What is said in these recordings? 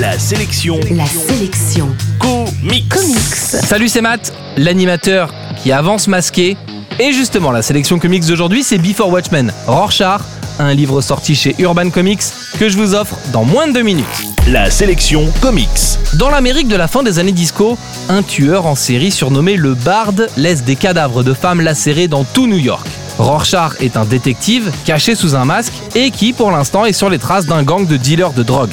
La sélection. La sélection. Comics. Comics. Salut, c'est Matt, l'animateur qui avance masqué. Et justement, la sélection comics d'aujourd'hui, c'est Before Watchmen, Rorschach, un livre sorti chez Urban Comics que je vous offre dans moins de deux minutes. La sélection comics. Dans l'Amérique de la fin des années disco, un tueur en série surnommé le Bard laisse des cadavres de femmes lacérés dans tout New York. Rorschach est un détective caché sous un masque et qui, pour l'instant, est sur les traces d'un gang de dealers de drogue.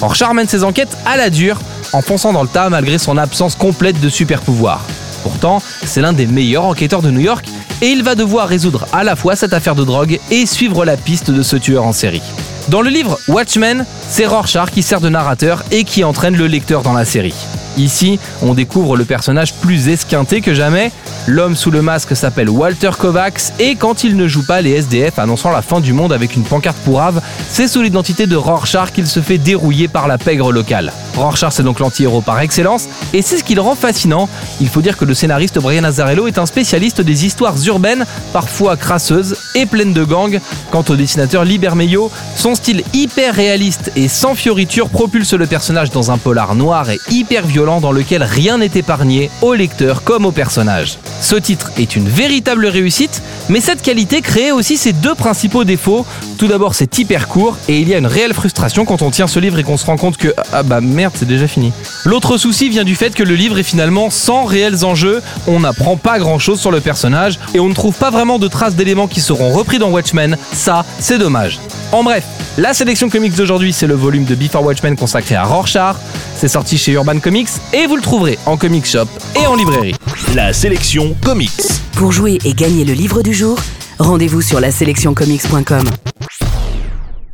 Rorschach mène ses enquêtes à la dure, en fonçant dans le tas malgré son absence complète de super pouvoirs. Pourtant, c'est l'un des meilleurs enquêteurs de New York et il va devoir résoudre à la fois cette affaire de drogue et suivre la piste de ce tueur en série. Dans le livre Watchmen, c'est Rorschach qui sert de narrateur et qui entraîne le lecteur dans la série. Ici, on découvre le personnage plus esquinté que jamais. L'homme sous le masque s'appelle Walter Kovacs et quand il ne joue pas les SDF annonçant la fin du monde avec une pancarte pourrave, c'est sous l'identité de Rorschach qu'il se fait dérouiller par la pègre locale. Rorschach c'est donc l'anti-héros par excellence et c'est ce qui le rend fascinant. Il faut dire que le scénariste Brian Azzarello est un spécialiste des histoires urbaines, parfois crasseuses et pleines de gangs. Quant au dessinateur Liber Meio, son style hyper réaliste et sans fioriture propulse le personnage dans un polar noir et hyper violent dans lequel rien n'est épargné, au lecteur comme au personnage. Ce titre est une véritable réussite, mais cette qualité crée aussi ses deux principaux défauts. Tout d'abord, c'est hyper court et il y a une réelle frustration quand on tient ce livre et qu'on se rend compte que ah bah merde, c'est déjà fini. L'autre souci vient du fait que le livre est finalement sans réels enjeux, on n'apprend pas grand chose sur le personnage et on ne trouve pas vraiment de traces d'éléments qui seront repris dans Watchmen. Ça, c'est dommage. En bref, la sélection comics d'aujourd'hui, c'est le volume de Before Watchmen consacré à Rorschach. C'est sorti chez Urban Comics et vous le trouverez en comic shop et en librairie. La sélection comics. Pour jouer et gagner le livre du jour, rendez-vous sur la sélectioncomics.com.